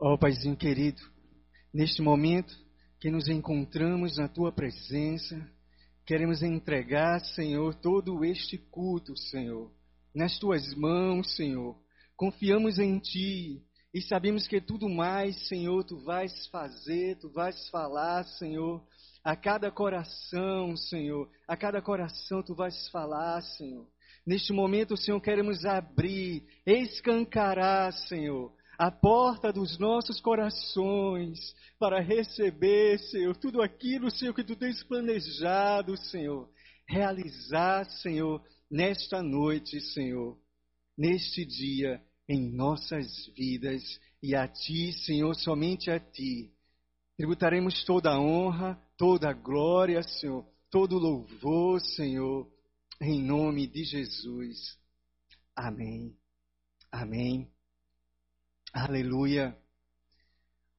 Ó oh, Paizinho querido, neste momento que nos encontramos na Tua presença, queremos entregar, Senhor, todo este culto, Senhor, nas Tuas mãos, Senhor. Confiamos em Ti e sabemos que tudo mais, Senhor, Tu vais fazer, Tu vais falar, Senhor, a cada coração, Senhor, a cada coração Tu vais falar, Senhor. Neste momento, Senhor, queremos abrir, escancarar, Senhor, a porta dos nossos corações para receber, Senhor, tudo aquilo, Senhor, que tu tens planejado, Senhor, realizar, Senhor, nesta noite, Senhor, neste dia, em nossas vidas, e a Ti, Senhor, somente a Ti. Tributaremos toda a honra, toda a glória, Senhor, todo o louvor, Senhor, em nome de Jesus. Amém. Amém. Aleluia.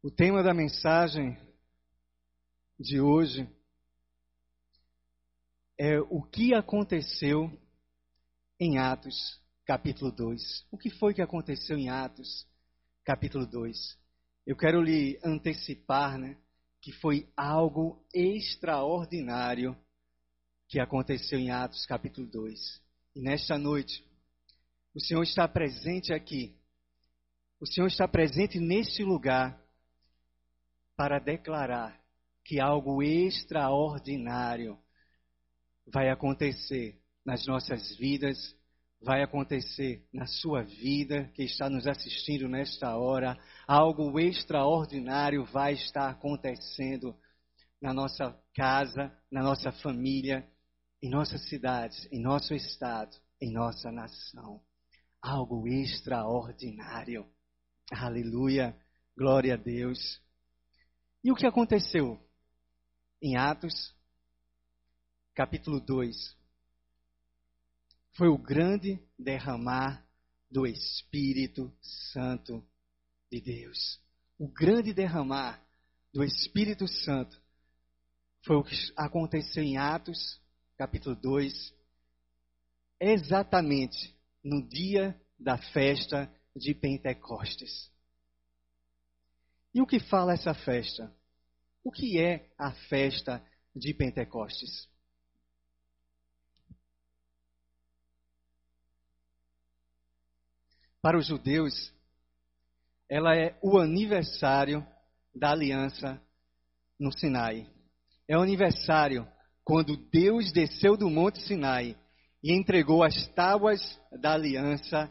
O tema da mensagem de hoje é o que aconteceu em Atos, capítulo 2. O que foi que aconteceu em Atos, capítulo 2? Eu quero lhe antecipar, né, que foi algo extraordinário que aconteceu em Atos, capítulo 2. E nesta noite, o Senhor está presente aqui o Senhor está presente neste lugar para declarar que algo extraordinário vai acontecer nas nossas vidas, vai acontecer na sua vida que está nos assistindo nesta hora. Algo extraordinário vai estar acontecendo na nossa casa, na nossa família, em nossas cidades, em nosso estado, em nossa nação. Algo extraordinário. Aleluia, glória a Deus. E o que aconteceu? Em Atos, capítulo 2, foi o grande derramar do Espírito Santo de Deus. O grande derramar do Espírito Santo foi o que aconteceu em Atos, capítulo 2, exatamente no dia da festa de Pentecostes. E o que fala essa festa? O que é a festa de Pentecostes? Para os judeus, ela é o aniversário da aliança no Sinai. É o aniversário quando Deus desceu do Monte Sinai e entregou as tábuas da aliança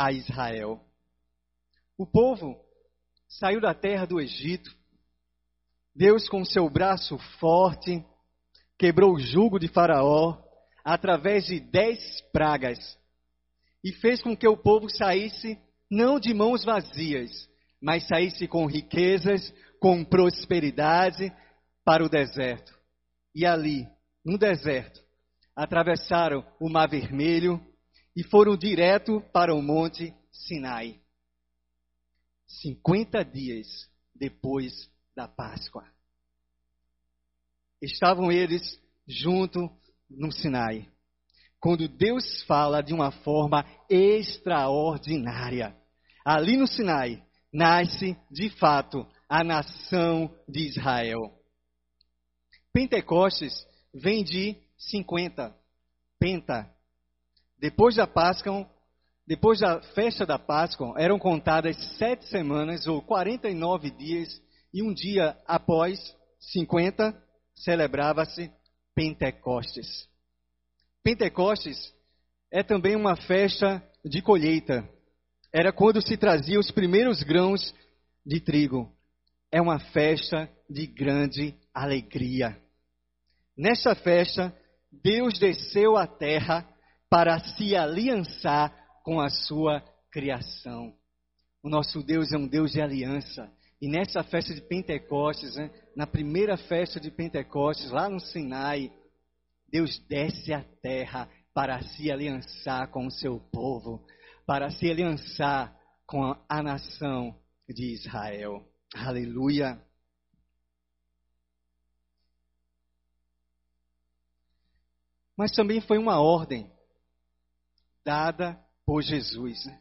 a Israel. O povo saiu da terra do Egito. Deus, com seu braço forte, quebrou o jugo de Faraó através de dez pragas e fez com que o povo saísse não de mãos vazias, mas saísse com riquezas, com prosperidade para o deserto. E ali, no deserto, atravessaram o Mar Vermelho e foram direto para o Monte Sinai. 50 dias depois da Páscoa. Estavam eles junto no Sinai. Quando Deus fala de uma forma extraordinária. Ali no Sinai nasce, de fato, a nação de Israel. Pentecostes vem de 50. Penta, depois da Páscoa, depois da festa da Páscoa, eram contadas sete semanas ou 49 dias, e um dia após 50, celebrava-se Pentecostes. Pentecostes é também uma festa de colheita. Era quando se traziam os primeiros grãos de trigo. É uma festa de grande alegria. Nesta festa, Deus desceu à terra para se aliançar com a sua criação. O nosso Deus é um Deus de aliança. E nessa festa de Pentecostes, né, na primeira festa de Pentecostes, lá no Sinai, Deus desce à terra para se aliançar com o seu povo, para se aliançar com a, a nação de Israel. Aleluia. Mas também foi uma ordem dada por Jesus. Né?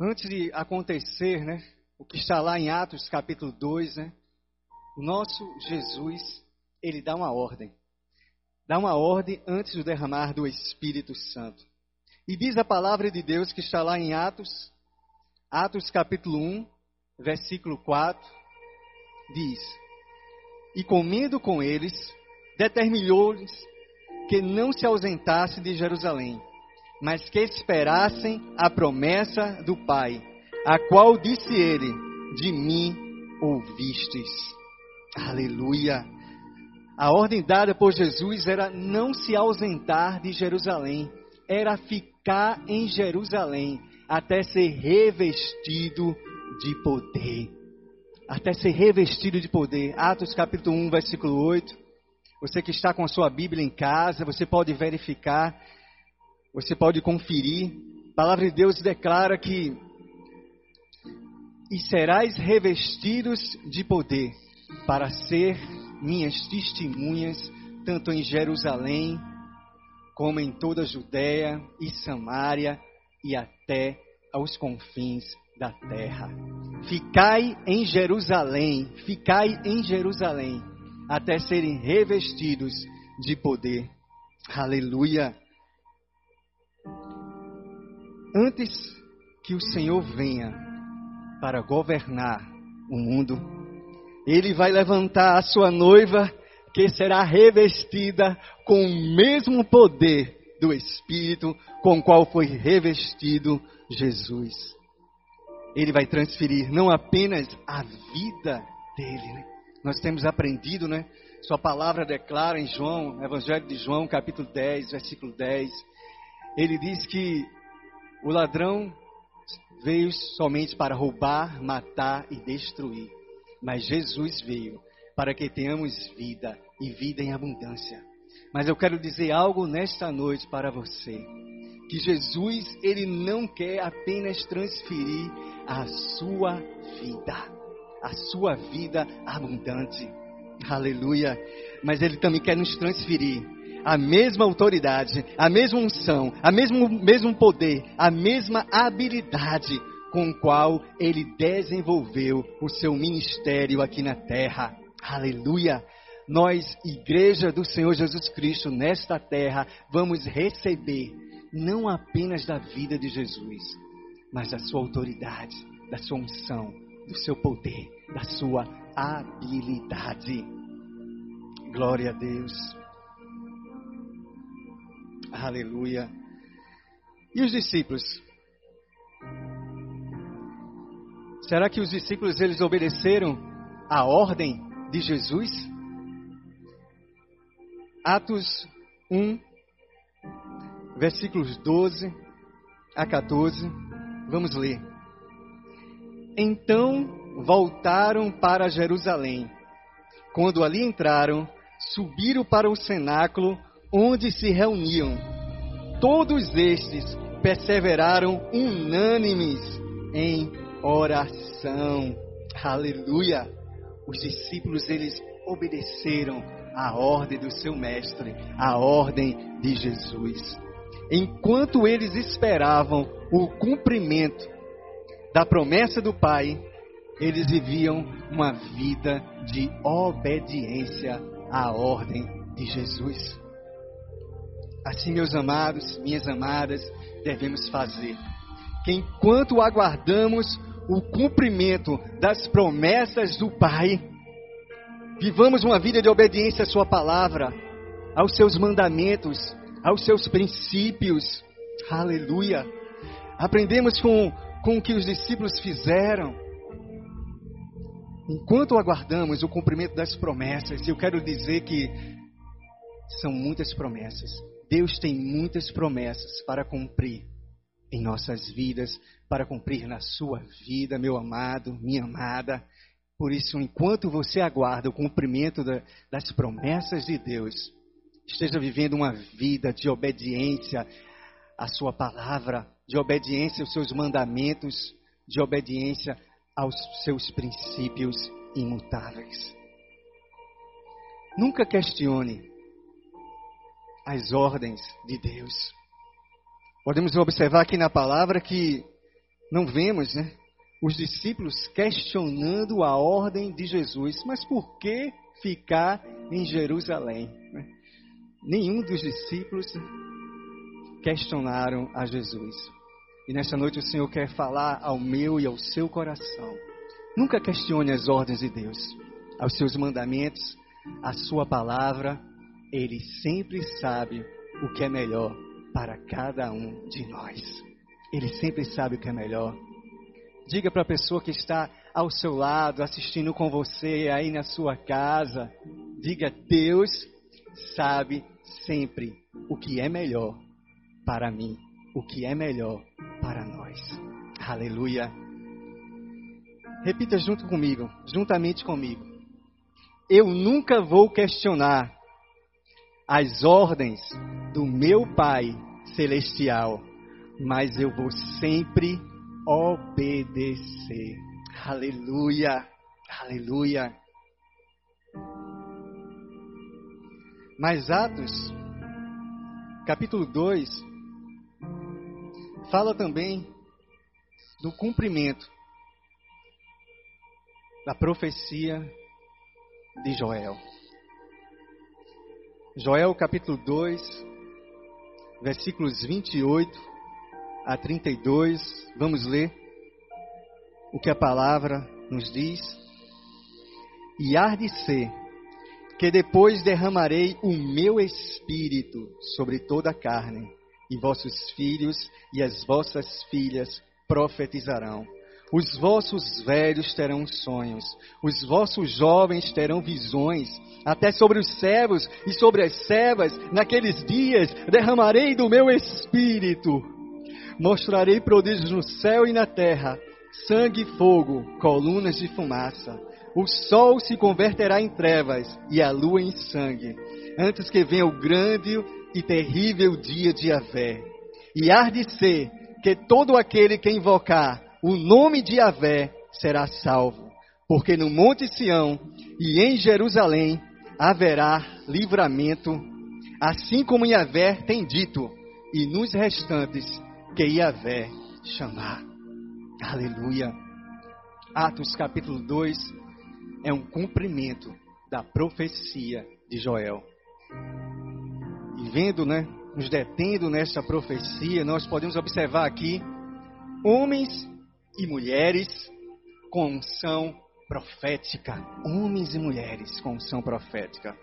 Antes de acontecer, né, o que está lá em Atos capítulo 2, né? O nosso Jesus, ele dá uma ordem. Dá uma ordem antes do derramar do Espírito Santo. E diz a palavra de Deus que está lá em Atos, Atos capítulo 1, versículo 4, diz: E comendo com eles, determinou-lhes que não se ausentassem de Jerusalém, mas que esperassem a promessa do Pai, a qual disse ele: De mim ouvistes. Aleluia. A ordem dada por Jesus era não se ausentar de Jerusalém, era ficar em Jerusalém até ser revestido de poder. Até ser revestido de poder. Atos capítulo 1, versículo 8. Você que está com a sua Bíblia em casa, você pode verificar, você pode conferir. A palavra de Deus declara que e serás revestidos de poder para ser minhas testemunhas, tanto em Jerusalém, como em toda a Judéia e Samaria e até aos confins da terra. Ficai em Jerusalém, ficai em Jerusalém, até serem revestidos de poder. Aleluia. Antes que o Senhor venha para governar o mundo, ele vai levantar a sua noiva, que será revestida com o mesmo poder do Espírito com o qual foi revestido Jesus. Ele vai transferir não apenas a vida dele, né? Nós temos aprendido, né? Sua palavra declara em João, Evangelho de João, capítulo 10, versículo 10. Ele diz que o ladrão veio somente para roubar, matar e destruir. Mas Jesus veio para que tenhamos vida e vida em abundância. Mas eu quero dizer algo nesta noite para você. Que Jesus, ele não quer apenas transferir a sua vida a sua vida abundante. Aleluia. Mas Ele também quer nos transferir a mesma autoridade, a mesma unção, a mesmo, mesmo poder, a mesma habilidade com qual Ele desenvolveu o seu ministério aqui na terra. Aleluia. Nós, Igreja do Senhor Jesus Cristo, nesta terra, vamos receber não apenas da vida de Jesus, mas da sua autoridade, da sua unção, do seu poder, da sua habilidade. Glória a Deus. Aleluia. E os discípulos? Será que os discípulos eles obedeceram a ordem de Jesus? Atos 1, versículos 12 a 14. Vamos ler. Então voltaram para Jerusalém. Quando ali entraram, subiram para o cenáculo onde se reuniam. Todos estes perseveraram unânimes em oração. Aleluia! Os discípulos eles obedeceram à ordem do seu mestre, à ordem de Jesus. Enquanto eles esperavam o cumprimento da promessa do Pai, eles viviam uma vida de obediência à ordem de Jesus. Assim, meus amados, minhas amadas, devemos fazer. Que enquanto aguardamos o cumprimento das promessas do Pai, vivamos uma vida de obediência à Sua palavra, aos seus mandamentos, aos seus princípios. Aleluia. Aprendemos com com o que os discípulos fizeram. Enquanto aguardamos o cumprimento das promessas, eu quero dizer que são muitas promessas. Deus tem muitas promessas para cumprir em nossas vidas, para cumprir na sua vida, meu amado, minha amada. Por isso, enquanto você aguarda o cumprimento da, das promessas de Deus, esteja vivendo uma vida de obediência à sua palavra, de obediência aos seus mandamentos, de obediência aos seus princípios imutáveis. Nunca questione as ordens de Deus. Podemos observar aqui na palavra que não vemos, né? os discípulos questionando a ordem de Jesus. Mas por que ficar em Jerusalém? Nenhum dos discípulos questionaram a Jesus. E nesta noite o Senhor quer falar ao meu e ao seu coração. Nunca questione as ordens de Deus, aos seus mandamentos, a sua palavra. Ele sempre sabe o que é melhor para cada um de nós. Ele sempre sabe o que é melhor. Diga para a pessoa que está ao seu lado, assistindo com você aí na sua casa. Diga: Deus sabe sempre o que é melhor para mim, o que é melhor para nós. Aleluia. Repita junto comigo, juntamente comigo. Eu nunca vou questionar as ordens do meu Pai celestial, mas eu vou sempre obedecer. Aleluia. Aleluia. Mas Atos, capítulo 2, fala também do cumprimento da profecia de Joel. Joel capítulo 2, versículos 28 a 32, vamos ler o que a palavra nos diz. E há de ser que depois derramarei o meu espírito sobre toda a carne, e vossos filhos e as vossas filhas profetizarão. Os vossos velhos terão sonhos, os vossos jovens terão visões, até sobre os servos e sobre as servas, naqueles dias derramarei do meu espírito. Mostrarei prodígios no céu e na terra, sangue e fogo, colunas de fumaça. O sol se converterá em trevas e a lua em sangue, antes que venha o grande e terrível dia de Yahvé. E há de ser que todo aquele que invocar o nome de Yahvé será salvo, porque no Monte Sião e em Jerusalém haverá livramento, assim como Yahvé tem dito, e nos restantes que Yahvé chamar. Aleluia. Atos capítulo 2 é um cumprimento da profecia de Joel. E vendo, né, nos detendo nessa profecia, nós podemos observar aqui homens e mulheres com unção profética. Homens e mulheres com unção profética.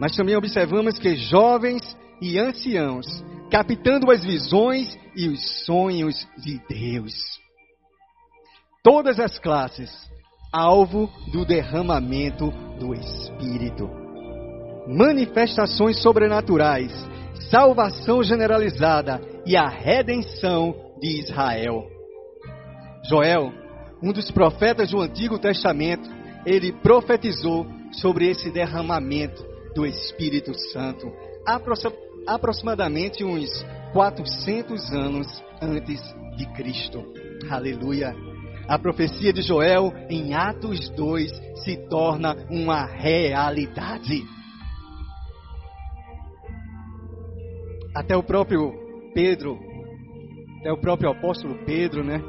Mas também observamos que jovens e anciãos, captando as visões e os sonhos de Deus. Todas as classes, alvo do derramamento do Espírito. Manifestações sobrenaturais, salvação generalizada e a redenção de Israel. Joel, um dos profetas do Antigo Testamento, ele profetizou sobre esse derramamento do Espírito Santo, aproximadamente uns 400 anos antes de Cristo. Aleluia. A profecia de Joel em Atos 2 se torna uma realidade. Até o próprio Pedro, até o próprio apóstolo Pedro, né,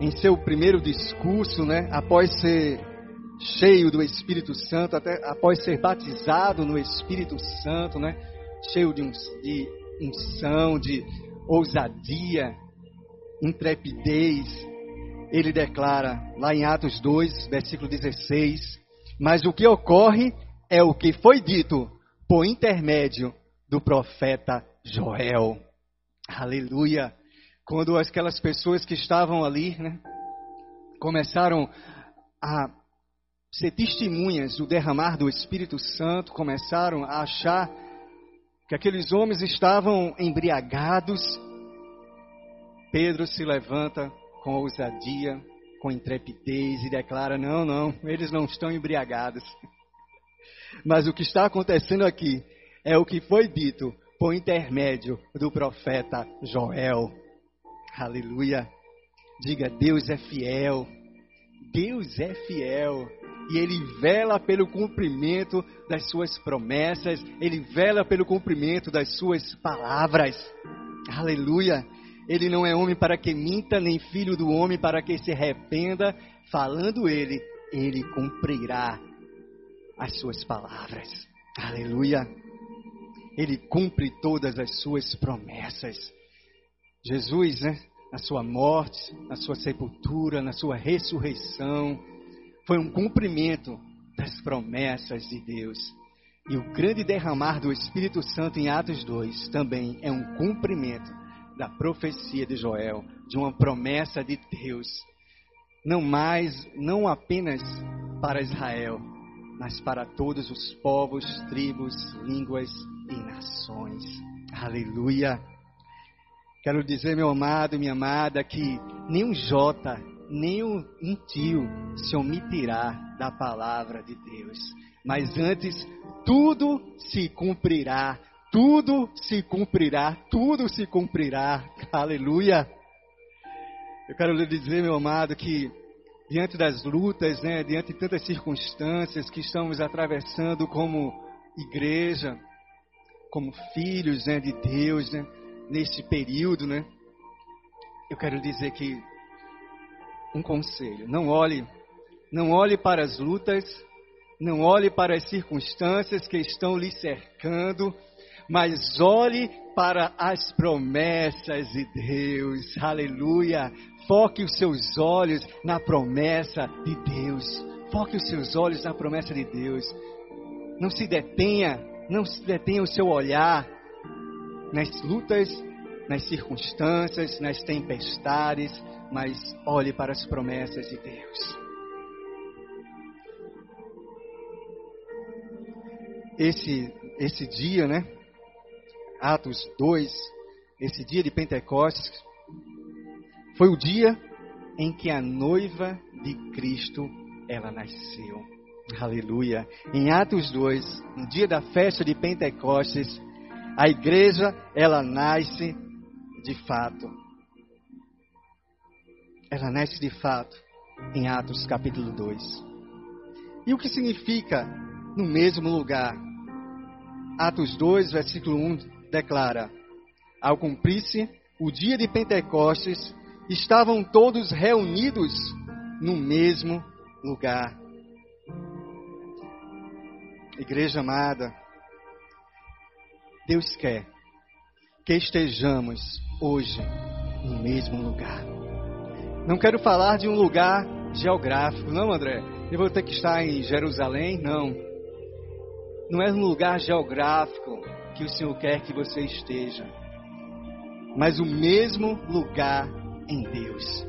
em seu primeiro discurso, né, após ser cheio do Espírito Santo, até após ser batizado no Espírito Santo, né, cheio de, de unção, de ousadia, intrepidez, ele declara lá em Atos 2, versículo 16: Mas o que ocorre é o que foi dito por intermédio do profeta Joel. Aleluia quando aquelas pessoas que estavam ali né, começaram a ser testemunhas do derramar do Espírito Santo, começaram a achar que aqueles homens estavam embriagados, Pedro se levanta com ousadia, com intrepidez e declara: Não, não, eles não estão embriagados. Mas o que está acontecendo aqui é o que foi dito por intermédio do profeta Joel. Aleluia. Diga: Deus é fiel. Deus é fiel. E Ele vela pelo cumprimento das Suas promessas. Ele vela pelo cumprimento das Suas palavras. Aleluia. Ele não é homem para que minta, nem filho do homem para que se arrependa. Falando ele, ele cumprirá as suas palavras. Aleluia. Ele cumpre todas as suas promessas. Jesus, né, na sua morte, na sua sepultura, na sua ressurreição, foi um cumprimento das promessas de Deus. E o grande derramar do Espírito Santo em Atos 2 também é um cumprimento da profecia de Joel, de uma promessa de Deus. Não mais, não apenas para Israel, mas para todos os povos, tribos, línguas e nações. Aleluia. Quero dizer, meu amado, minha amada, que nem um J, nem um tio se omitirá da palavra de Deus. Mas antes, tudo se cumprirá, tudo se cumprirá, tudo se cumprirá. Aleluia. Eu quero lhe dizer, meu amado, que diante das lutas, né, diante de tantas circunstâncias que estamos atravessando como igreja, como filhos né, de Deus, né, neste período, né, eu quero dizer que um conselho: não olhe, não olhe para as lutas, não olhe para as circunstâncias que estão lhe cercando, mas olhe para as promessas de Deus. Aleluia! Foque os seus olhos na promessa de Deus. Foque os seus olhos na promessa de Deus. Não se detenha, não se detenha o seu olhar nas lutas, nas circunstâncias, nas tempestades, mas olhe para as promessas de Deus. Esse, esse dia, né? Atos 2, esse dia de Pentecostes, foi o dia em que a noiva de Cristo ela nasceu. Aleluia. Em Atos 2, no dia da festa de Pentecostes, a igreja ela nasce de fato. Ela nasce de fato em Atos capítulo 2. E o que significa no mesmo lugar? Atos 2, versículo 1 declara: Ao cumprir-se o dia de Pentecostes, estavam todos reunidos no mesmo lugar. Igreja amada, Deus quer que estejamos hoje no mesmo lugar. Não quero falar de um lugar geográfico, não, André. Eu vou ter que estar em Jerusalém, não. Não é um lugar geográfico que o Senhor quer que você esteja, mas o mesmo lugar em Deus.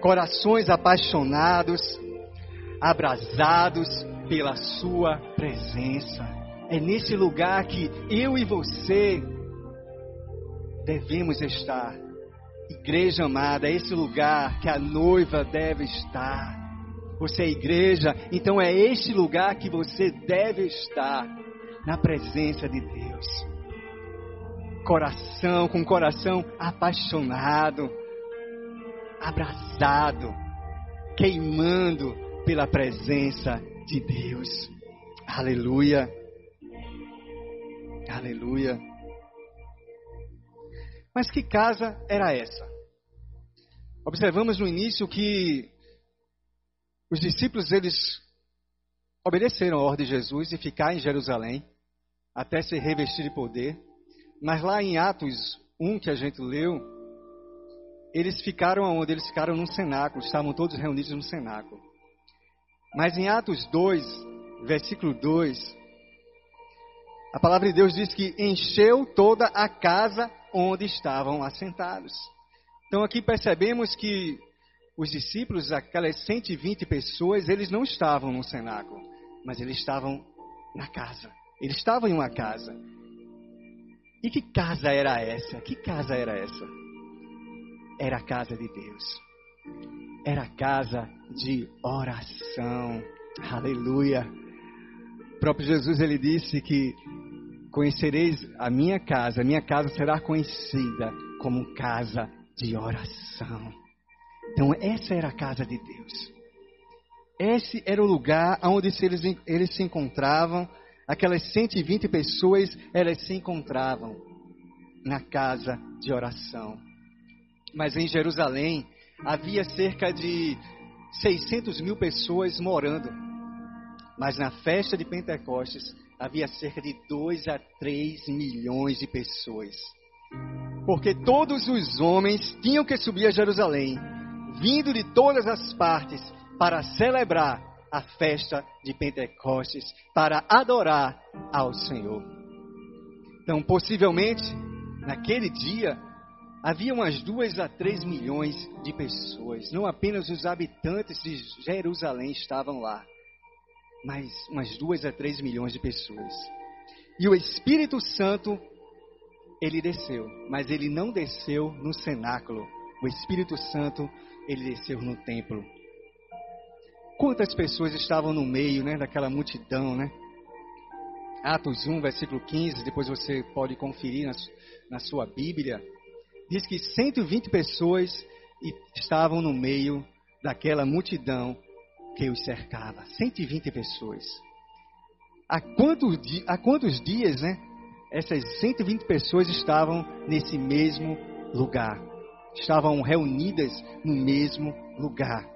Corações apaixonados, abrasados pela Sua presença. É nesse lugar que eu e você devemos estar. Igreja amada, é esse lugar que a noiva deve estar. Você é igreja, então é este lugar que você deve estar, na presença de Deus coração, com coração apaixonado, abrasado, queimando pela presença de Deus. Aleluia. Aleluia. Mas que casa era essa? Observamos no início que os discípulos eles obedeceram a ordem de Jesus de ficar em Jerusalém até se revestir de poder. Mas lá em Atos 1 que a gente leu, eles ficaram onde? Eles ficaram num cenáculo, estavam todos reunidos no cenáculo. Mas em Atos 2, versículo 2, a palavra de Deus diz que encheu toda a casa onde estavam assentados. Então aqui percebemos que os discípulos, aquelas 120 pessoas, eles não estavam no cenáculo, mas eles estavam na casa. Eles estavam em uma casa. E que casa era essa? Que casa era essa? Era a casa de Deus. Era a casa de oração. Aleluia. Próprio Jesus ele disse que conhecereis a minha casa, a minha casa será conhecida como casa de oração. Então essa era a casa de Deus. Esse era o lugar onde eles, eles se encontravam aquelas 120 pessoas, elas se encontravam. na casa de oração. Mas em Jerusalém havia cerca de 600 mil pessoas morando. Mas na festa de Pentecostes havia cerca de 2 a 3 milhões de pessoas. Porque todos os homens tinham que subir a Jerusalém, vindo de todas as partes, para celebrar a festa de Pentecostes, para adorar ao Senhor. Então, possivelmente, naquele dia, havia umas duas a três milhões de pessoas. Não apenas os habitantes de Jerusalém estavam lá, mas umas duas a três milhões de pessoas. E o Espírito Santo, ele desceu, mas ele não desceu no cenáculo. O Espírito Santo, ele desceu no templo. Quantas pessoas estavam no meio, né, daquela multidão, né? Atos 1, versículo 15, depois você pode conferir na, na sua Bíblia. Diz que 120 pessoas estavam no meio daquela multidão que os cercava. 120 pessoas. Há quantos, há quantos dias, né? Essas 120 pessoas estavam nesse mesmo lugar. Estavam reunidas no mesmo lugar.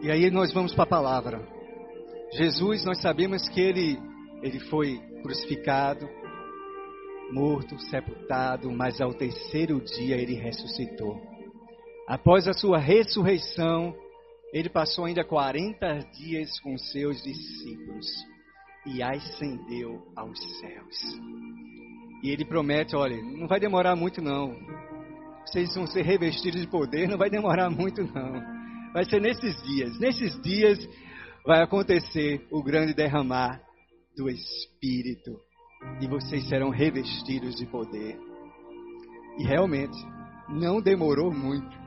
E aí nós vamos para a palavra. Jesus, nós sabemos que ele, ele foi crucificado, morto, sepultado, mas ao terceiro dia ele ressuscitou. Após a sua ressurreição, ele passou ainda 40 dias com seus discípulos e ascendeu aos céus. E ele promete: olha, não vai demorar muito não. Vocês vão ser revestidos de poder, não vai demorar muito não. Vai ser nesses dias. Nesses dias vai acontecer o grande derramar do Espírito e vocês serão revestidos de poder. E realmente, não demorou muito.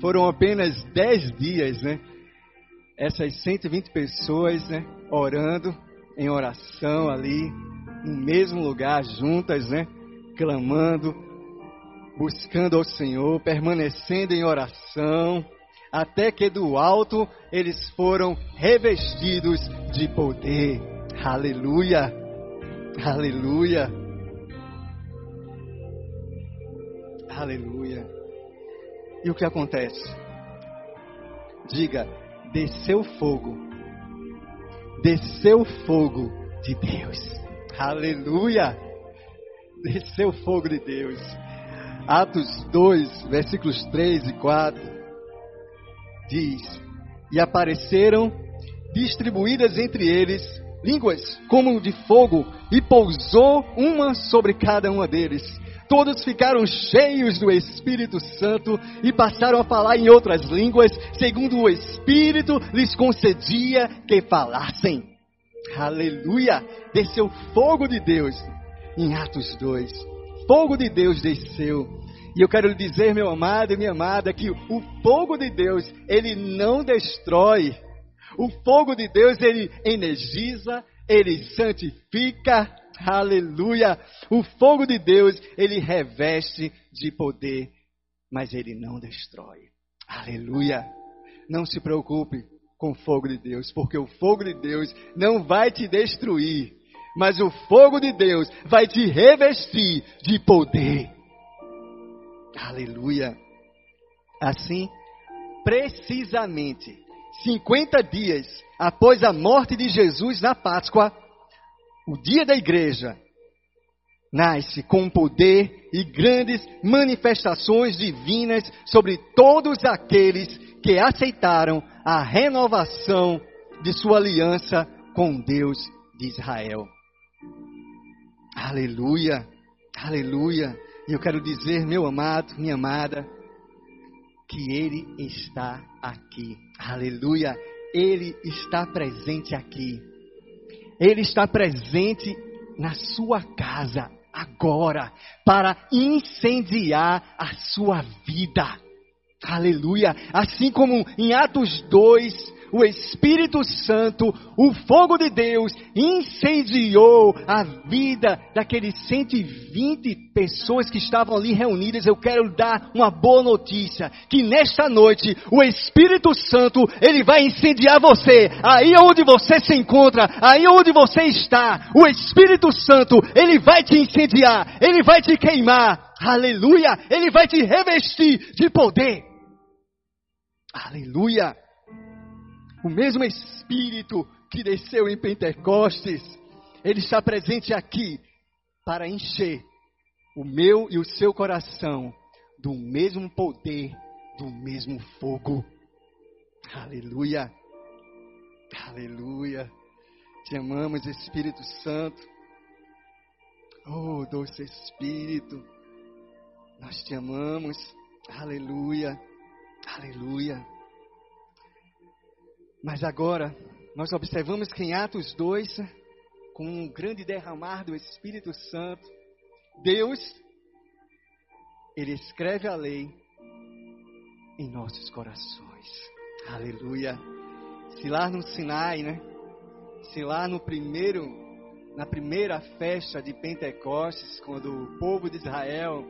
Foram apenas 10 dias, né? Essas 120 pessoas, né? Orando em oração ali, no mesmo lugar, juntas, né? Clamando, buscando ao Senhor, permanecendo em oração, até que do alto eles foram revestidos de poder. Aleluia! Aleluia! Aleluia! E o que acontece? Diga: desceu fogo. Desceu fogo de Deus. Aleluia! Desceu fogo de Deus. Atos 2, versículos 3 e 4 diz: E apareceram distribuídas entre eles línguas como de fogo, e pousou uma sobre cada uma deles. Todos ficaram cheios do Espírito Santo e passaram a falar em outras línguas, segundo o Espírito lhes concedia que falassem. Aleluia! Desceu fogo de Deus em Atos 2. Fogo de Deus desceu. E eu quero lhe dizer, meu amado e minha amada, que o fogo de Deus, ele não destrói. O fogo de Deus, ele energiza, ele santifica, Aleluia! O fogo de Deus, ele reveste de poder, mas ele não destrói. Aleluia! Não se preocupe com o fogo de Deus, porque o fogo de Deus não vai te destruir, mas o fogo de Deus vai te revestir de poder. Aleluia! Assim, precisamente 50 dias após a morte de Jesus na Páscoa, o dia da igreja nasce com poder e grandes manifestações divinas sobre todos aqueles que aceitaram a renovação de sua aliança com Deus de Israel. Aleluia, aleluia. E eu quero dizer, meu amado, minha amada, que Ele está aqui. Aleluia, Ele está presente aqui. Ele está presente na sua casa agora para incendiar a sua vida. Aleluia. Assim como em Atos 2, o Espírito Santo, o fogo de Deus, incendiou a vida daqueles 120 pessoas que estavam ali reunidas. Eu quero dar uma boa notícia: que nesta noite o Espírito Santo ele vai incendiar você, aí onde você se encontra, aí onde você está. O Espírito Santo ele vai te incendiar, ele vai te queimar. Aleluia! Ele vai te revestir de poder. Aleluia! O mesmo Espírito que desceu em Pentecostes, ele está presente aqui para encher o meu e o seu coração do mesmo poder, do mesmo fogo. Aleluia. Aleluia. Te amamos, Espírito Santo. Oh, doce Espírito. Nós te amamos. Aleluia. Aleluia. Mas agora, nós observamos que em Atos 2, com um grande derramar do Espírito Santo, Deus, Ele escreve a lei em nossos corações. Aleluia. Se lá no Sinai, né? Se lá no primeiro, na primeira festa de Pentecostes, quando o povo de Israel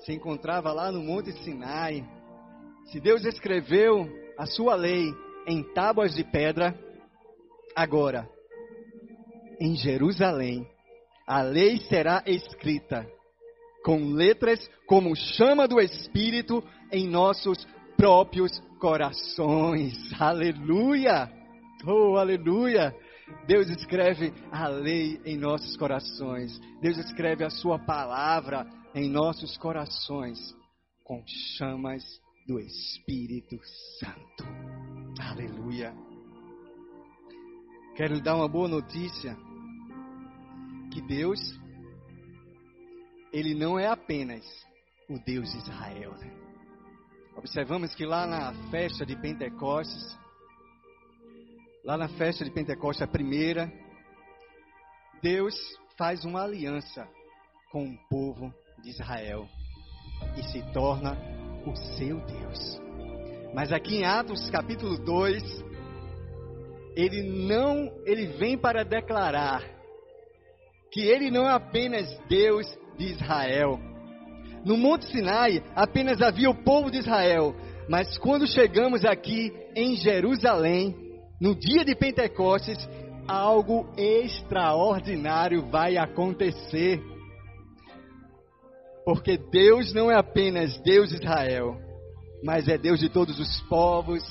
se encontrava lá no Monte Sinai, se Deus escreveu a sua lei em tábuas de pedra. Agora, em Jerusalém, a lei será escrita com letras como chama do Espírito em nossos próprios corações. Aleluia! Oh, aleluia! Deus escreve a lei em nossos corações. Deus escreve a sua palavra em nossos corações com chamas do Espírito Santo. Aleluia. Quero lhe dar uma boa notícia. Que Deus, Ele não é apenas o Deus de Israel. Né? Observamos que lá na festa de Pentecostes, lá na festa de Pentecostes, a primeira, Deus faz uma aliança com o povo de Israel e se torna o seu Deus. Mas aqui em Atos capítulo 2, ele não, ele vem para declarar que ele não é apenas Deus de Israel. No Monte Sinai apenas havia o povo de Israel, mas quando chegamos aqui em Jerusalém, no dia de Pentecostes, algo extraordinário vai acontecer. Porque Deus não é apenas Deus de Israel, mas é Deus de todos os povos,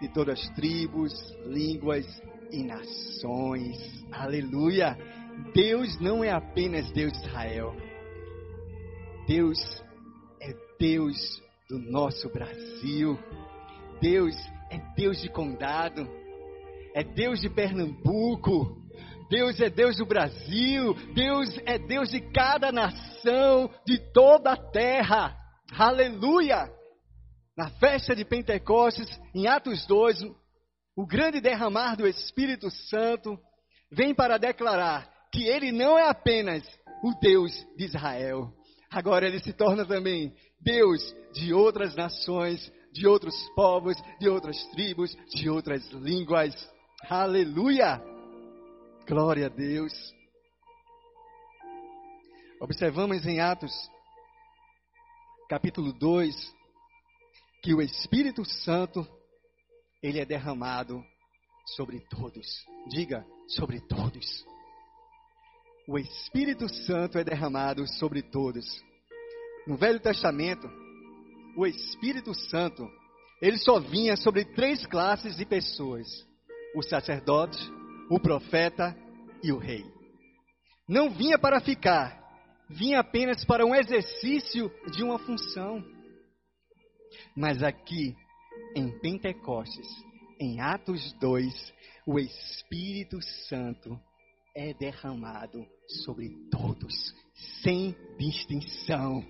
de todas as tribos, línguas e nações. Aleluia! Deus não é apenas Deus de Israel. Deus é Deus do nosso Brasil. Deus é Deus de Condado. É Deus de Pernambuco. Deus é Deus do Brasil. Deus é Deus de cada nação, de toda a terra. Aleluia! Na festa de Pentecostes, em Atos 2, o grande derramar do Espírito Santo vem para declarar que ele não é apenas o Deus de Israel, agora ele se torna também Deus de outras nações, de outros povos, de outras tribos, de outras línguas. Aleluia! Glória a Deus. Observamos em Atos, capítulo 2, que o Espírito Santo ele é derramado sobre todos. Diga, sobre todos. O Espírito Santo é derramado sobre todos. No Velho Testamento, o Espírito Santo, ele só vinha sobre três classes de pessoas: o sacerdote, o profeta e o rei. Não vinha para ficar, vinha apenas para um exercício de uma função. Mas aqui, em Pentecostes, em Atos 2, o Espírito Santo é derramado sobre todos, sem distinção.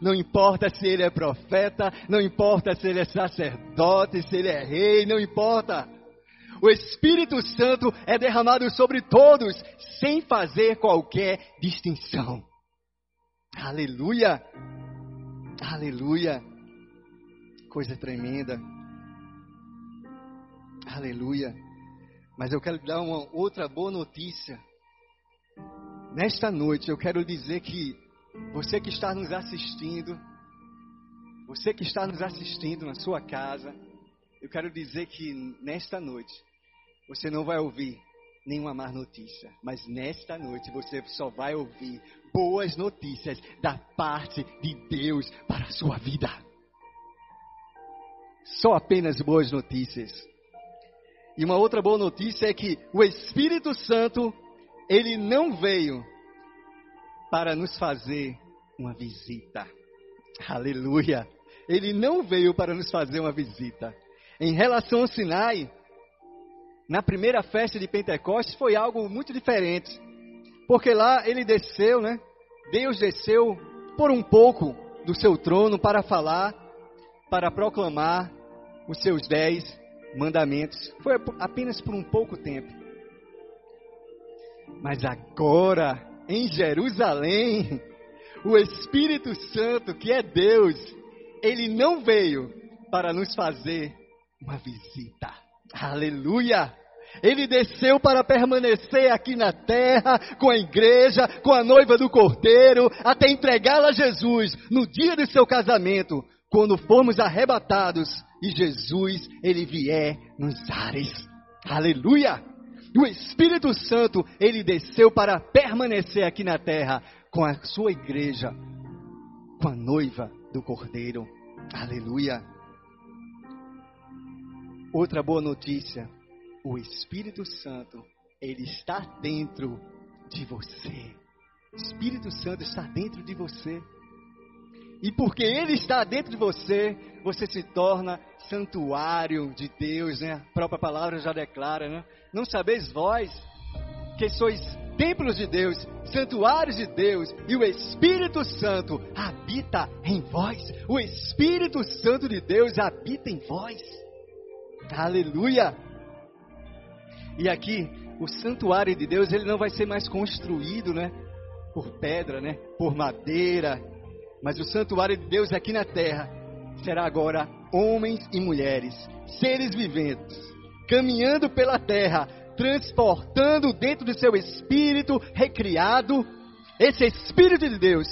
Não importa se ele é profeta, não importa se ele é sacerdote, se ele é rei, não importa. O Espírito Santo é derramado sobre todos, sem fazer qualquer distinção. Aleluia! Aleluia! Coisa tremenda. Aleluia. Mas eu quero dar uma outra boa notícia. Nesta noite eu quero dizer que você que está nos assistindo, você que está nos assistindo na sua casa, eu quero dizer que nesta noite você não vai ouvir nenhuma má notícia, mas nesta noite você só vai ouvir boas notícias da parte de Deus para a sua vida. Só apenas boas notícias. E uma outra boa notícia é que o Espírito Santo, ele não veio para nos fazer uma visita. Aleluia! Ele não veio para nos fazer uma visita. Em relação ao Sinai, na primeira festa de Pentecostes foi algo muito diferente. Porque lá ele desceu, né? Deus desceu por um pouco do seu trono para falar, para proclamar os seus dez mandamentos. Foi apenas por um pouco tempo. Mas agora, em Jerusalém, o Espírito Santo, que é Deus, ele não veio para nos fazer uma visita. Aleluia! Ele desceu para permanecer aqui na terra com a igreja, com a noiva do cordeiro, até entregá-la a Jesus no dia do seu casamento, quando formos arrebatados e Jesus ele vier nos ares. Aleluia! O Espírito Santo, ele desceu para permanecer aqui na terra com a sua igreja, com a noiva do Cordeiro. Aleluia! Outra boa notícia: o Espírito Santo, ele está dentro de você. O Espírito Santo está dentro de você. E porque ele está dentro de você, você se torna santuário de Deus, né? A própria palavra já declara, né? Não sabeis vós que sois templos de Deus, santuários de Deus, e o Espírito Santo habita em vós. O Espírito Santo de Deus habita em vós. Aleluia! E aqui, o santuário de Deus, ele não vai ser mais construído, né? Por pedra, né? Por madeira. Mas o santuário de Deus aqui na terra será agora homens e mulheres, seres viventes, caminhando pela terra, transportando dentro do seu espírito recriado esse Espírito de Deus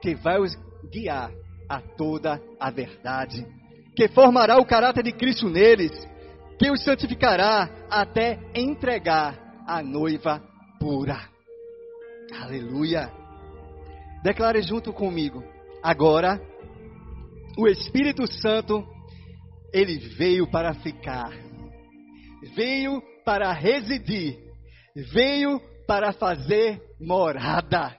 que vai os guiar a toda a verdade, que formará o caráter de Cristo neles, que os santificará até entregar a noiva pura. Aleluia. Declare junto comigo. Agora, o Espírito Santo, ele veio para ficar, veio para residir, veio para fazer morada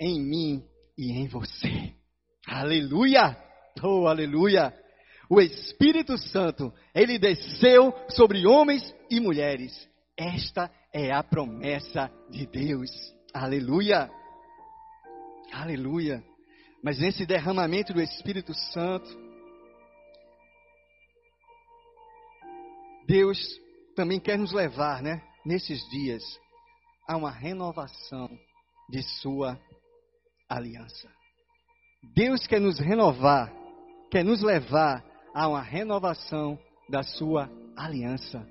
em mim e em você. Aleluia! Oh, aleluia! O Espírito Santo, ele desceu sobre homens e mulheres. Esta é a promessa de Deus. Aleluia! Aleluia! Mas nesse derramamento do Espírito Santo, Deus também quer nos levar, né, nesses dias, a uma renovação de Sua aliança. Deus quer nos renovar, quer nos levar a uma renovação da Sua aliança.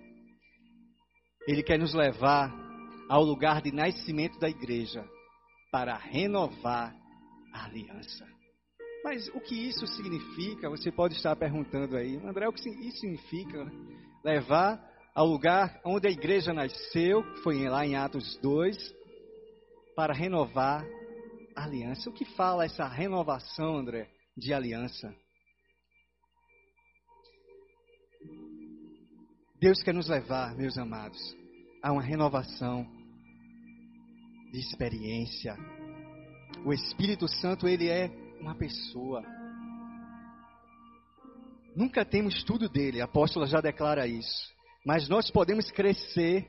Ele quer nos levar ao lugar de nascimento da igreja para renovar aliança. Mas o que isso significa? Você pode estar perguntando aí, André, o que isso significa? Levar ao lugar onde a igreja nasceu, que foi lá em Atos 2, para renovar a aliança. O que fala essa renovação, André, de aliança? Deus quer nos levar, meus amados, a uma renovação de experiência, o Espírito Santo, ele é uma pessoa. Nunca temos tudo dele, a apóstola já declara isso. Mas nós podemos crescer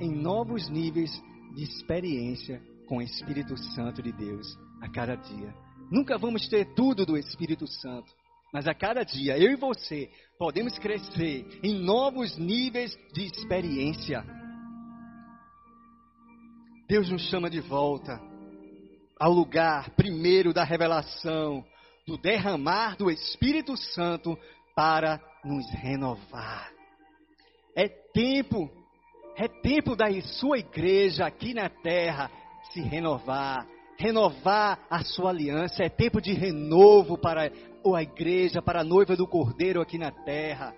em novos níveis de experiência com o Espírito Santo de Deus a cada dia. Nunca vamos ter tudo do Espírito Santo, mas a cada dia, eu e você, podemos crescer em novos níveis de experiência. Deus nos chama de volta ao lugar primeiro da revelação, do derramar do Espírito Santo para nos renovar. É tempo, é tempo da sua igreja aqui na terra se renovar, renovar a sua aliança. É tempo de renovo para a igreja, para a noiva do Cordeiro aqui na terra.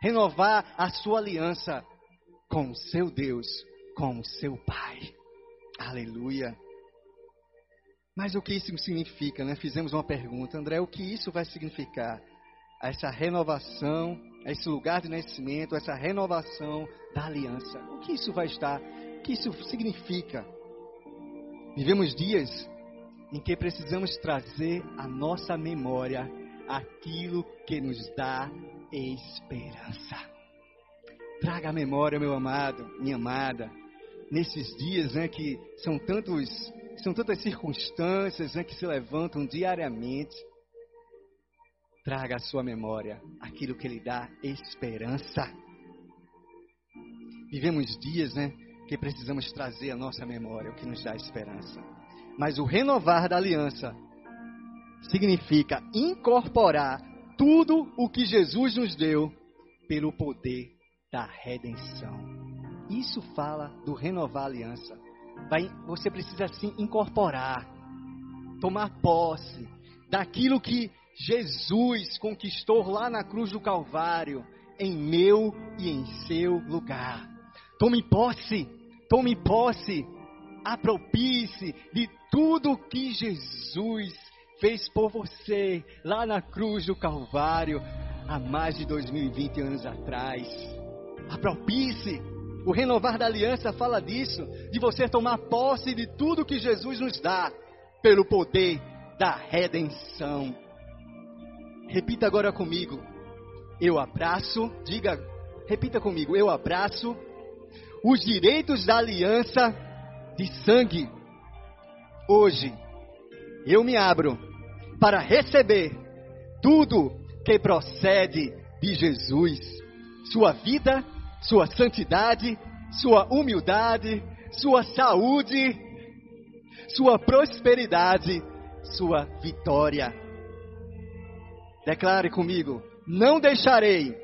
Renovar a sua aliança com o seu Deus, com o seu Pai. Aleluia. Mas o que isso significa, né? Fizemos uma pergunta, André, o que isso vai significar? Essa renovação, esse lugar de nascimento, essa renovação da aliança. O que isso vai estar? O que isso significa? Vivemos dias em que precisamos trazer à nossa memória aquilo que nos dá esperança. Traga a memória, meu amado, minha amada, nesses dias né, que são, tantos, são tantas circunstâncias né, que se levantam diariamente. Traga à sua memória aquilo que lhe dá esperança. Vivemos dias né, que precisamos trazer à nossa memória o que nos dá esperança. Mas o renovar da aliança significa incorporar tudo o que Jesus nos deu pelo poder da redenção. Isso fala do renovar a aliança. Vai, você precisa assim incorporar, tomar posse daquilo que Jesus conquistou lá na cruz do Calvário, em meu e em seu lugar. Tome posse, tome posse, apropie-se de tudo que Jesus fez por você lá na cruz do Calvário há mais de 2020 anos atrás. Apropie-se. O renovar da aliança fala disso, de você tomar posse de tudo que Jesus nos dá pelo poder da redenção. Repita agora comigo. Eu abraço, diga, repita comigo. Eu abraço os direitos da aliança de sangue. Hoje, eu me abro para receber tudo que procede de Jesus. Sua vida, sua santidade, sua humildade, sua saúde, sua prosperidade, sua vitória. Declare comigo: não deixarei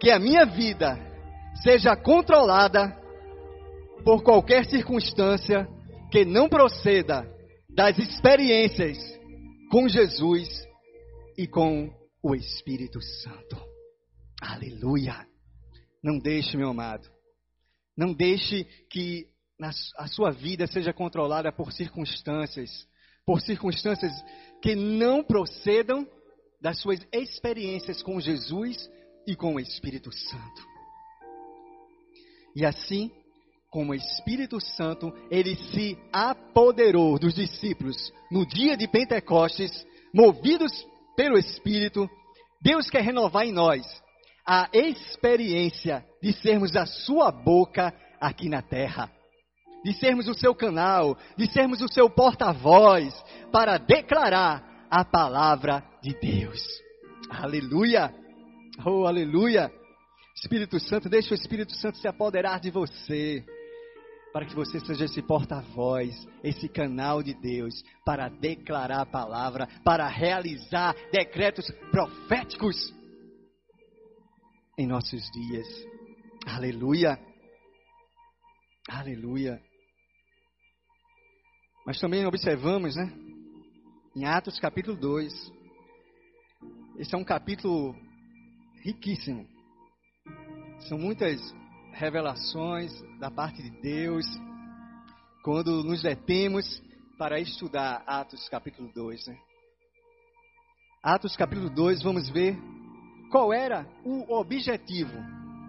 que a minha vida seja controlada por qualquer circunstância que não proceda das experiências com Jesus e com o Espírito Santo. Aleluia! Não deixe, meu amado, não deixe que a sua vida seja controlada por circunstâncias, por circunstâncias que não procedam das suas experiências com Jesus e com o Espírito Santo. E assim, como o Espírito Santo, ele se apoderou dos discípulos no dia de Pentecostes, movidos pelo Espírito, Deus quer renovar em nós a experiência de sermos a sua boca aqui na terra. De sermos o seu canal, de sermos o seu porta-voz para declarar a palavra de Deus. Aleluia! Oh, aleluia! Espírito Santo, deixa o Espírito Santo se apoderar de você para que você seja esse porta-voz, esse canal de Deus, para declarar a palavra, para realizar decretos proféticos em nossos dias. Aleluia! Aleluia! Mas também observamos, né? Em Atos capítulo 2. Esse é um capítulo riquíssimo. São muitas revelações da parte de Deus quando nos detemos para estudar Atos capítulo 2. Né? Atos capítulo 2, vamos ver qual era o objetivo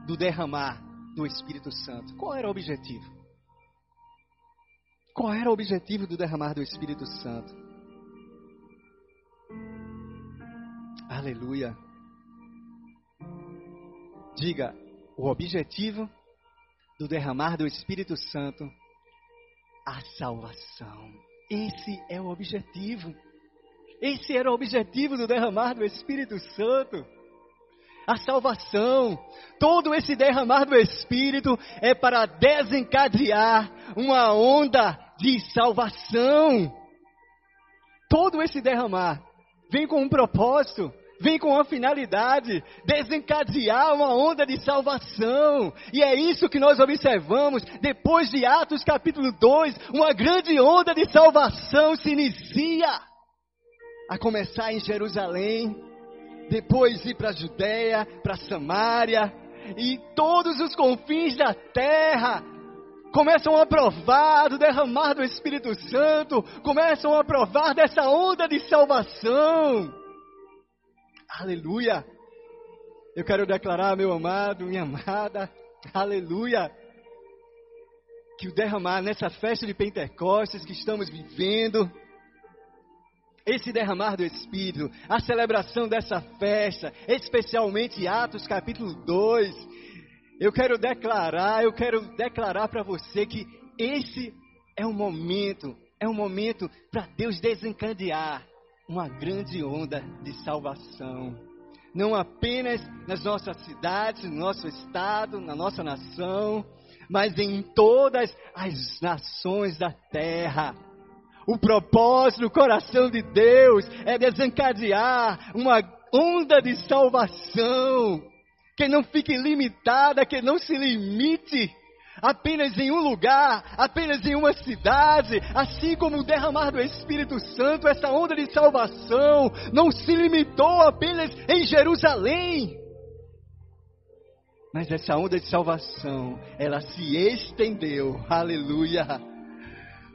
do derramar do Espírito Santo. Qual era o objetivo? Qual era o objetivo do derramar do Espírito Santo? Aleluia. Diga, o objetivo do derramar do Espírito Santo, a salvação. Esse é o objetivo. Esse era o objetivo do derramar do Espírito Santo. A salvação, todo esse derramar do Espírito é para desencadear uma onda de salvação. Todo esse derramar vem com um propósito, vem com uma finalidade, desencadear uma onda de salvação. E é isso que nós observamos depois de Atos capítulo 2, uma grande onda de salvação se inicia. A começar em Jerusalém, depois ir para a Judéia, para Samaria e todos os confins da terra começam a provar do derramar do Espírito Santo, começam a provar dessa onda de salvação. Aleluia! Eu quero declarar, meu amado, minha amada, aleluia! Que o derramar nessa festa de Pentecostes que estamos vivendo, esse derramar do Espírito, a celebração dessa festa, especialmente Atos capítulo 2, eu quero declarar, eu quero declarar para você que esse é um momento, é um momento para Deus desencadear uma grande onda de salvação. Não apenas nas nossas cidades, no nosso estado, na nossa nação, mas em todas as nações da terra. O propósito do coração de Deus é desencadear uma onda de salvação que não fique limitada, que não se limite apenas em um lugar, apenas em uma cidade, assim como o derramar do Espírito Santo, essa onda de salvação não se limitou apenas em Jerusalém. Mas essa onda de salvação, ela se estendeu, aleluia,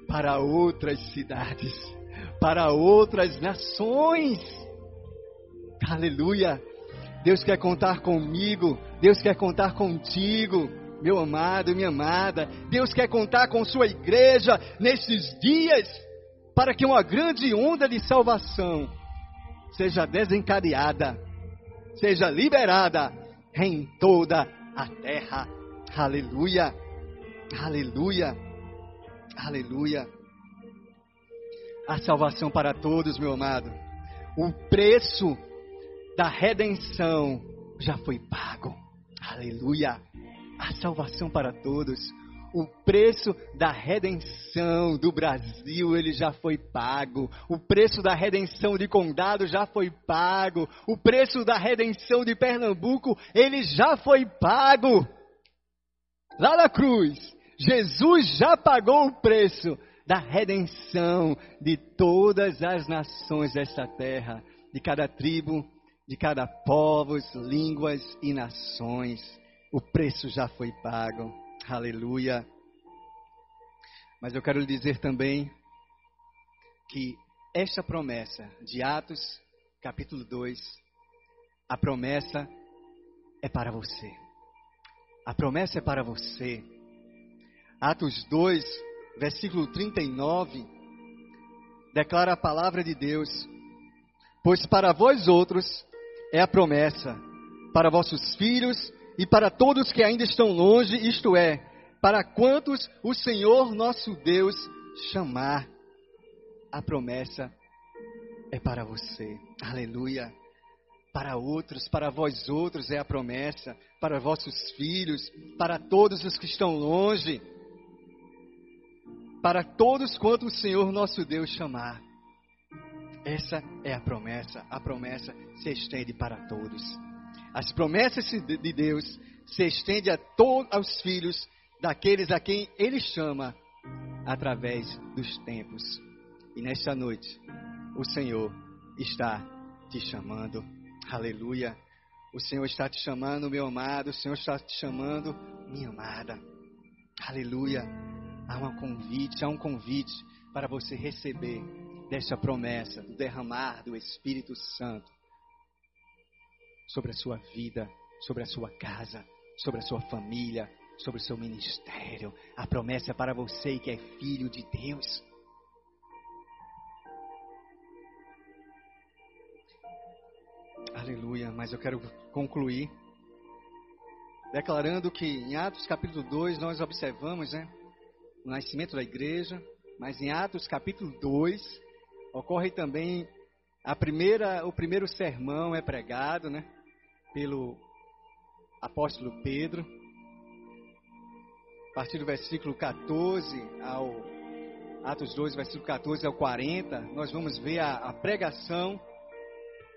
para outras cidades, para outras nações. Aleluia. Deus quer contar comigo, Deus quer contar contigo, meu amado, minha amada. Deus quer contar com sua igreja nesses dias, para que uma grande onda de salvação seja desencadeada, seja liberada em toda a terra. Aleluia, aleluia, aleluia. A salvação para todos, meu amado. O preço da redenção já foi pago. Aleluia! A salvação para todos. O preço da redenção do Brasil, ele já foi pago. O preço da redenção de Condado já foi pago. O preço da redenção de Pernambuco, ele já foi pago. Lá na cruz, Jesus já pagou o preço da redenção de todas as nações desta terra, de cada tribo, de cada povos, línguas e nações. O preço já foi pago. Aleluia. Mas eu quero lhe dizer também que esta promessa de Atos, capítulo 2, a promessa é para você. A promessa é para você. Atos 2, versículo 39, declara a palavra de Deus: Pois para vós outros é a promessa para vossos filhos e para todos que ainda estão longe, isto é, para quantos o Senhor nosso Deus chamar. A promessa é para você. Aleluia. Para outros, para vós outros é a promessa, para vossos filhos, para todos os que estão longe, para todos quanto o Senhor nosso Deus chamar. Essa é a promessa. A promessa se estende para todos. As promessas de Deus se estendem a todos aos filhos daqueles a quem Ele chama através dos tempos. E nesta noite, o Senhor está te chamando. Aleluia. O Senhor está te chamando, meu amado. O Senhor está te chamando, minha amada. Aleluia. Há um convite, há um convite para você receber desta promessa do derramar do Espírito Santo sobre a sua vida, sobre a sua casa, sobre a sua família, sobre o seu ministério. A promessa é para você que é filho de Deus. Aleluia, mas eu quero concluir declarando que em Atos capítulo 2 nós observamos, né, o nascimento da igreja, mas em Atos capítulo 2 Ocorre também a primeira, o primeiro sermão é pregado, né, pelo apóstolo Pedro. A partir do versículo 14 ao Atos 2, versículo 14 ao 40, nós vamos ver a, a pregação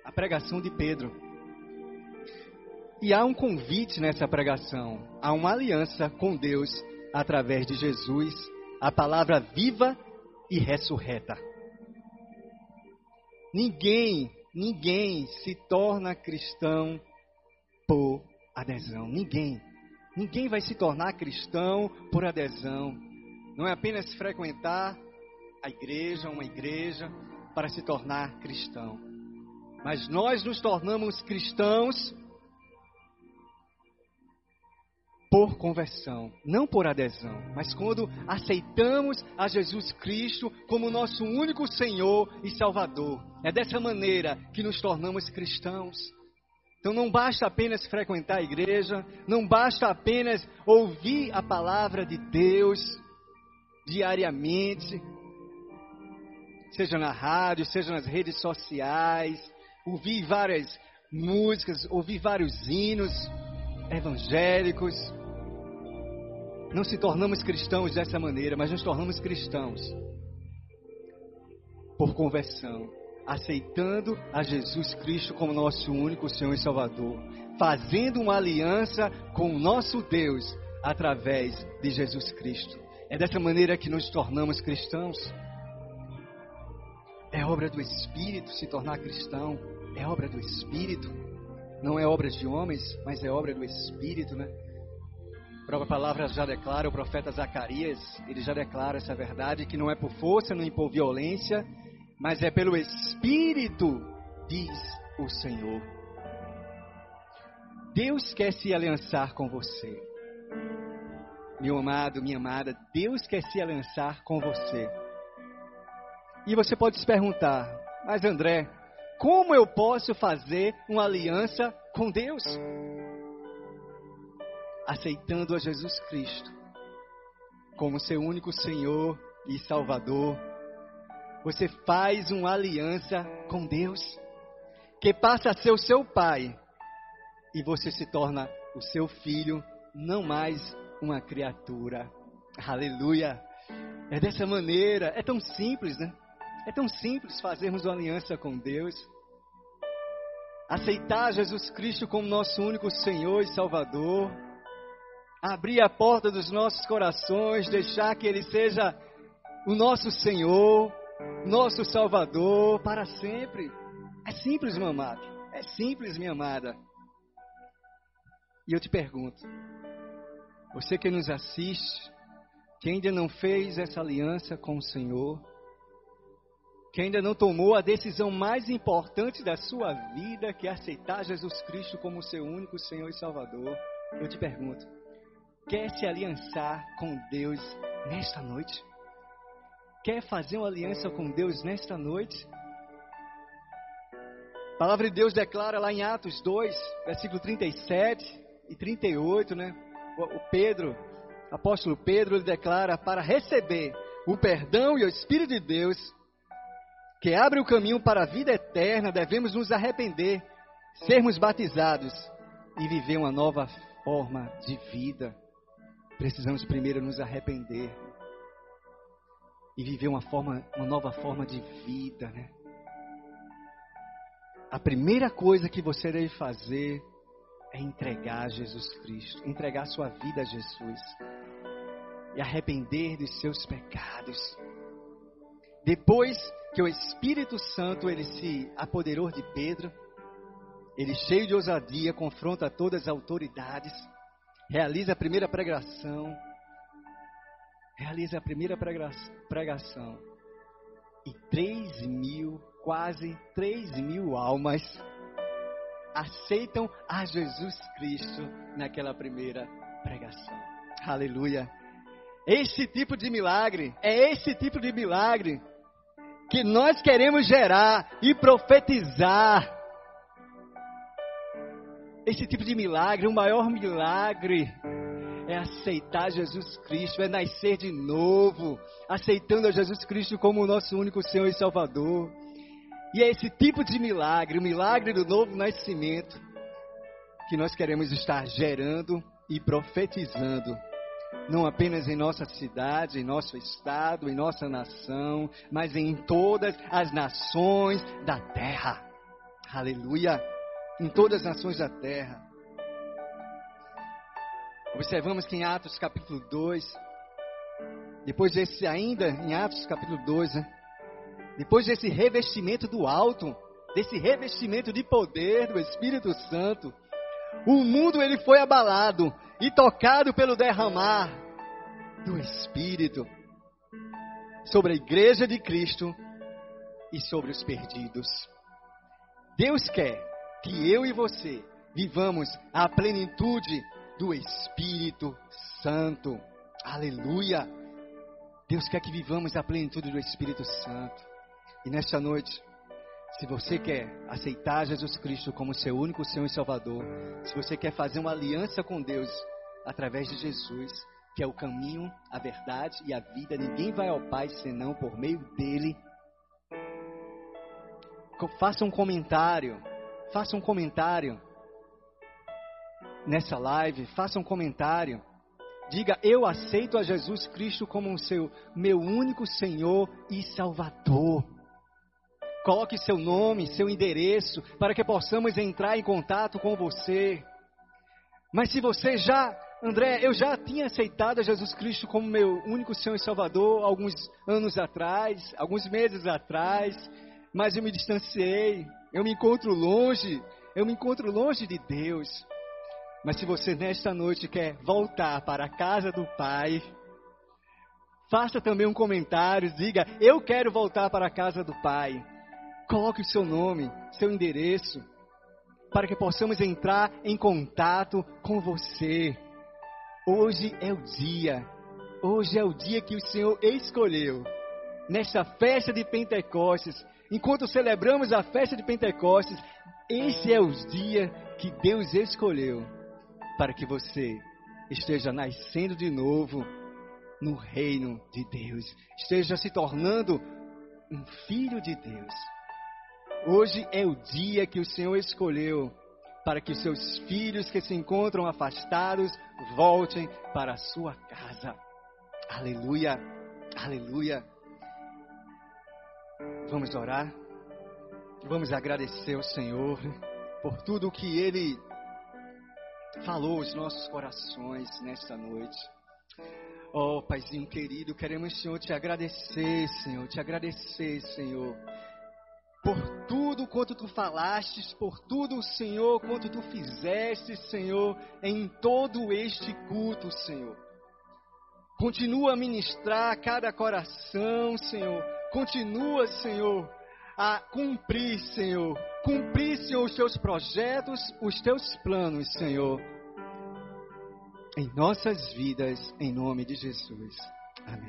a pregação de Pedro. E há um convite nessa pregação, há uma aliança com Deus através de Jesus, a palavra viva e ressurreta. Ninguém, ninguém se torna cristão por adesão. Ninguém. Ninguém vai se tornar cristão por adesão. Não é apenas frequentar a igreja, uma igreja, para se tornar cristão. Mas nós nos tornamos cristãos por conversão, não por adesão, mas quando aceitamos a Jesus Cristo como nosso único Senhor e Salvador. É dessa maneira que nos tornamos cristãos. Então não basta apenas frequentar a igreja, não basta apenas ouvir a palavra de Deus diariamente, seja na rádio, seja nas redes sociais, ouvir várias músicas, ouvir vários hinos evangélicos. Não se tornamos cristãos dessa maneira, mas nos tornamos cristãos por conversão, aceitando a Jesus Cristo como nosso único Senhor e Salvador, fazendo uma aliança com o nosso Deus através de Jesus Cristo. É dessa maneira que nos tornamos cristãos. É obra do Espírito se tornar cristão. É obra do Espírito. Não é obra de homens, mas é obra do Espírito, né? Própria palavra já declara, o profeta Zacarias, ele já declara essa verdade, que não é por força, nem por violência, mas é pelo Espírito, diz o Senhor. Deus quer se aliançar com você. Meu amado, minha amada, Deus quer se aliançar com você. E você pode se perguntar, mas André, como eu posso fazer uma aliança com Deus? Aceitando a Jesus Cristo como seu único Senhor e Salvador. Você faz uma aliança com Deus, que passa a ser o seu pai, e você se torna o seu filho, não mais uma criatura. Aleluia! É dessa maneira, é tão simples, né? É tão simples fazermos uma aliança com Deus. Aceitar Jesus Cristo como nosso único Senhor e Salvador. Abrir a porta dos nossos corações, deixar que Ele seja o nosso Senhor, nosso Salvador para sempre. É simples, meu amado. É simples, minha amada. E eu te pergunto: você que nos assiste, que ainda não fez essa aliança com o Senhor, que ainda não tomou a decisão mais importante da sua vida, que é aceitar Jesus Cristo como seu único Senhor e Salvador, eu te pergunto: quer se aliançar com Deus nesta noite? Quer fazer uma aliança com Deus nesta noite? A palavra de Deus declara lá em Atos 2, versículo 37 e 38, né? O Pedro, apóstolo Pedro, ele declara para receber o perdão e o Espírito de Deus que abre o caminho para a vida eterna, devemos nos arrepender, sermos batizados e viver uma nova forma de vida. Precisamos primeiro nos arrepender e viver uma forma, uma nova forma de vida, né? A primeira coisa que você deve fazer é entregar Jesus Cristo, entregar sua vida a Jesus e arrepender dos seus pecados. Depois que o Espírito Santo ele se apoderou de Pedro, ele cheio de ousadia confronta todas as autoridades, realiza a primeira pregação, realiza a primeira pregação e três mil, quase três mil almas aceitam a Jesus Cristo naquela primeira pregação. Aleluia. Esse tipo de milagre, é esse tipo de milagre que nós queremos gerar e profetizar. Esse tipo de milagre, o maior milagre é aceitar Jesus Cristo, é nascer de novo, aceitando a Jesus Cristo como o nosso único Senhor e Salvador. E é esse tipo de milagre, o milagre do novo nascimento, que nós queremos estar gerando e profetizando não apenas em nossa cidade, em nosso estado, em nossa nação, mas em todas as nações da terra. Aleluia. Em todas as nações da terra. Observamos que em Atos capítulo 2, depois desse, ainda em Atos capítulo 2, né? depois desse revestimento do alto, desse revestimento de poder do Espírito Santo, o mundo ele foi abalado e tocado pelo derramar do Espírito sobre a igreja de Cristo e sobre os perdidos. Deus quer que eu e você vivamos a plenitude do Espírito Santo. Aleluia! Deus quer que vivamos a plenitude do Espírito Santo. E nesta noite, se você quer aceitar Jesus Cristo como seu único Senhor e Salvador, se você quer fazer uma aliança com Deus através de Jesus, que é o caminho, a verdade e a vida, ninguém vai ao Pai senão por meio dele. Faça um comentário, faça um comentário nessa live, faça um comentário. Diga, eu aceito a Jesus Cristo como seu meu único Senhor e Salvador. Coloque seu nome, seu endereço, para que possamos entrar em contato com você. Mas se você já, André, eu já tinha aceitado a Jesus Cristo como meu único Senhor e Salvador alguns anos atrás, alguns meses atrás, mas eu me distanciei, eu me encontro longe, eu me encontro longe de Deus. Mas se você nesta noite quer voltar para a casa do Pai, faça também um comentário, diga: Eu quero voltar para a casa do Pai. Coloque o seu nome, seu endereço, para que possamos entrar em contato com você. Hoje é o dia, hoje é o dia que o Senhor escolheu. Nesta festa de Pentecostes, enquanto celebramos a festa de Pentecostes, esse é o dia que Deus escolheu para que você esteja nascendo de novo no reino de Deus, esteja se tornando um filho de Deus. Hoje é o dia que o Senhor escolheu para que seus filhos que se encontram afastados voltem para a sua casa. Aleluia, aleluia. Vamos orar, vamos agradecer ao Senhor por tudo que Ele falou aos nossos corações nesta noite. Oh, Paizinho querido, queremos, Senhor, te agradecer, Senhor, te agradecer, Senhor, por tudo quanto tu falastes, por tudo, Senhor, quanto tu fizeste, Senhor, em todo este culto, Senhor. Continua a ministrar cada coração, Senhor. Continua, Senhor, a cumprir, Senhor, cumprir, Senhor, os teus projetos, os teus planos, Senhor, em nossas vidas, em nome de Jesus. Amém.